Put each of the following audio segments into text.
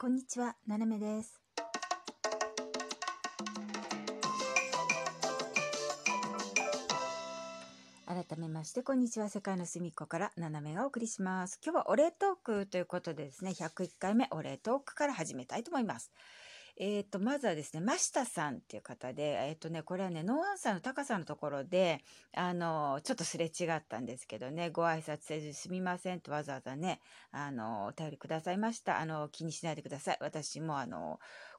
こんにちは、ななめです。改めまして、こんにちは。世界の隅っこからななめがお送りします。今日はお礼トークということでですね、101回目お礼トークから始めたいと思います。えっ、と、まずはですね、真下さんっていう方で、えっ、とね、これはね、ノーアンサーの高さのところで、あの、ちょっとすれ違ったんですけどね、ご挨拶せずすみませんとわざわざね、あの、お便りくださいました。あの、気にしないでください。私もあの、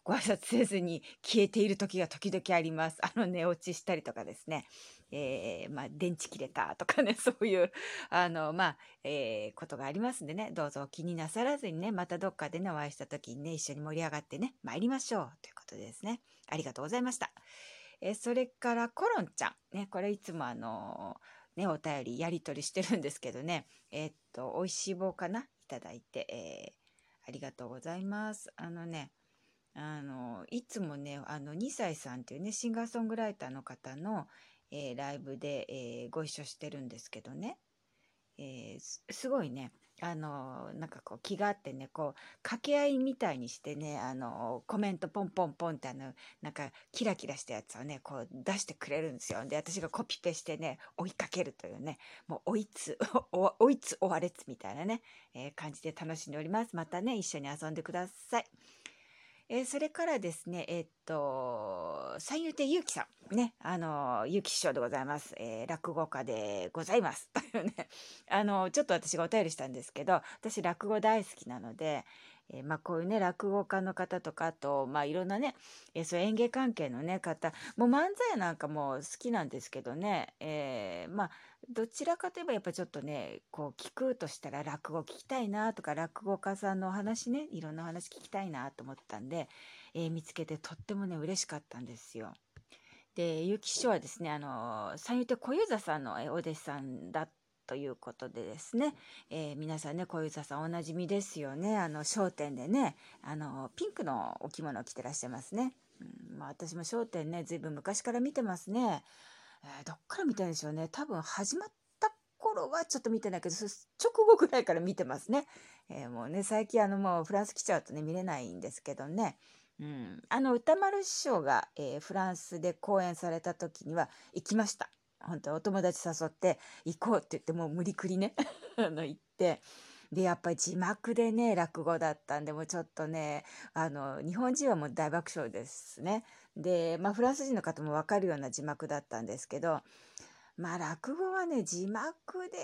ご挨拶せずに消えている時が時々あります。あの、寝落ちしたりとかですね。えーまあ、電池切れたとかね、そういう、あの、まあ、えーことがありますんでね、どうぞ気になさらずにね、またどっかでね、お会いした時にね、一緒に盛り上がってね、参りましょう。ということでですね。ありがとうございました。えーそれから、コロンちゃん。ね、これいつもあのね、お便りやり取りしてるんですけどね、えーっと、美味しい棒かな？いただいて、えーありがとうございます。あのね、あの、いつもね、あの、2歳さんっていうね、シンガーソングライターの方の、えーライブで、えーご一緒してるんですけどね、えーすごいね、あの、なんかこう気があってね、こう、掛け合いみたいにしてね、あの、コメントポンポンポンってあの、なんかキラキラしたやつをね、こう出してくれるんですよ。で、私がコピペしてね、追いかけるというね、もう追いつ、追いつ追われつみたいなね、えー感じで楽しんでおります。またね、一緒に遊んでください。えーそれからですね、えーっと、三遊亭ゆうきさん。ね、あの、ゆうき師匠でございます。えー落語家でございます。というね、あの、ちょっと私がお便りしたんですけど、私落語大好きなので、えーまあこういうね、落語家の方とか、あと、まあいろんなね、えーそう演芸関係のね、方、もう漫才なんかも好きなんですけどね、えーまあ、どちらかといえばやっぱちょっとね、こう聞くとしたら落語聞きたいなとか、落語家さんのお話ね、いろんなお話聞きたいなと思ったんで、えー見つけてとってもね、嬉しかったんですよ。で、ゆき師匠はですね、あの、三遊亭小遊三さんのえお弟子さんだということでですね、えー皆さんね、小遊三さんおなじみですよね。あの、商店でね、あの、ピンクのお着物を着てらっしゃいますね。うん、まあ私も商店ね、ずいぶん昔から見てますね。えーどっから見てるんでしょうね。多分始まった頃はちょっと見てないけど、直後ぐらいから見てますね。えーもうね、最近あのもうフランス来ちゃうとね、見れないんですけどね。うん、あの歌丸師匠が、えーフランスで公演された時には行きました。本当お友達誘って行こうって言ってもう無理くりね あの行って。でやっぱり字幕でね落語だったんでもうちょっとねあの日本人はもう大爆笑ですね。でまあフランス人の方も分かるような字幕だったんですけどまあ落語はね字幕で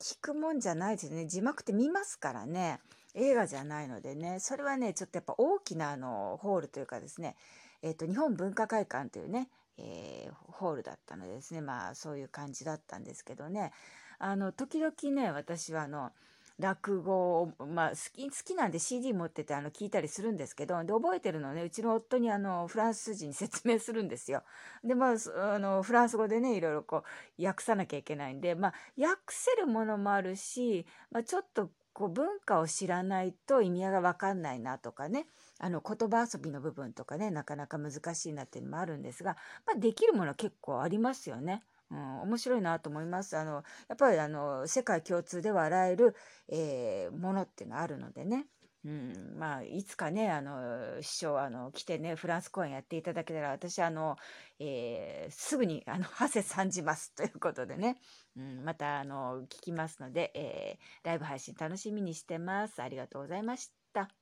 聞くもんじゃないですね。字幕って見ますからね。映画じゃないのでね。それはねちょっとやっぱ大きなあのホールというかですね、えー、と日本文化会館というね、えーホールだったのですね。まあそういう感じだったんですけどね。あの時々ね私はあの落語を、まあ、好き好きなんで CD 持っててあの聞いたりするんですけどで覚えてるのね。うちの夫にあのフランス人に説明するんですよ。でまああのフランス語でねいろいろこう訳さなきゃいけないんで、まあ、訳せるものもあるし、まあ、ちょっとこう文化を知らないと意味合いが分かんないなとかねあの言葉遊びの部分とかねなかなか難しいなっていうのもあるんですが、まあ、できるものは結構ありますよね。うん、面白いなと思います。あのやっぱりあの世界共通で笑える、えーものっていうのはあるのでね。うん、まあいつかねあの師匠あの来てねフランス公演やっていただけたら私あの、えーすぐにあの馳せ参じますということでね、うん、またあの聞きますので、えーライブ配信楽しみにしてますありがとうございました。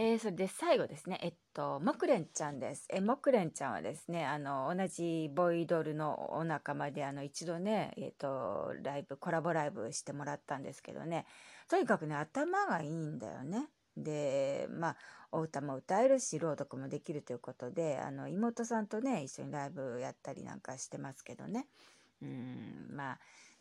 えーそれで最後ですね、えっと、モクレンちゃんです。え、モクレンちゃんはですね、あの、同じボイドルのお仲間で、あの、一度ね、えっと、ライブ、コラボライブしてもらったんですけどね、とにかくね、頭がいいんだよね。で、まあ、お歌も歌えるし、朗読もできるということで、あの、妹さんとね、一緒にライブやったりなんかしてますけどね。うん、まあ、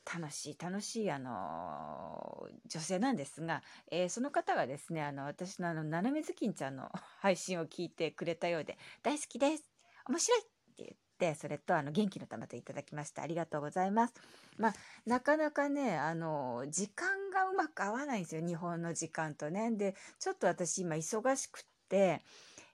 楽しい楽しいあの女性なんですが、えーその方がですねあの私のあのななめずきんちゃんの 配信を聞いてくれたようで「大好きです面白い!」って言ってそれとあの元気の玉といただきましたありがとうございます。まあなかなかねあの時間がうまく合わないんですよ日本の時間とね。でちょっと私今忙しくって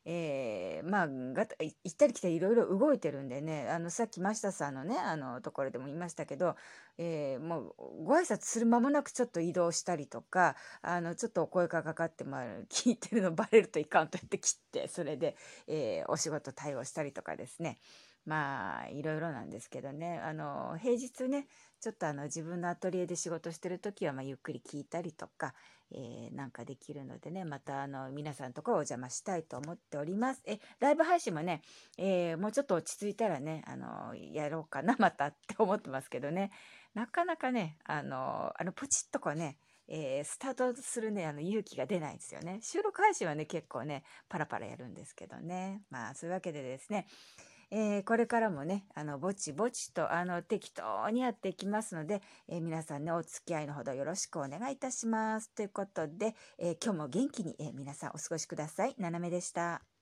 えー、まあ、が行ったり来たりいろいろ動いてるんでね、あの、さっき真下さんのね、あの、ところでも言いましたけど、えー、もう、ご挨拶する間もなくちょっと移動したりとか、あの、ちょっとお声がかかって、も、聞いてるのバレるといかんと言って切って、それで、えー、お仕事対応したりとかですね。まあ、いろいろなんですけどね、あの、平日ね、ちょっとあの、自分のアトリエで仕事してる時は、まあ、ゆっくり聞いたりとか、えー、なんかできるのでね、またあの、皆さんのところお邪魔したいと思っております。え、ライブ配信もね、えー、もうちょっと落ち着いたらね、あの、やろうかな、またって思ってますけどね、なかなかね、あの、あの、ポチッとこうね、えー、スタートするね、あの、勇気が出ないですよね。収録配信はね、結構ね、パラパラやるんですけどね。まあ、そういうわけでですね、えー、これからもね、あの、ぼちぼちと、あの、適当にやっていきますので、えー、皆さんね、お付き合いのほどよろしくお願いいたします。ということで、えー、今日も元気に、え皆さんお過ごしください。ななめでした。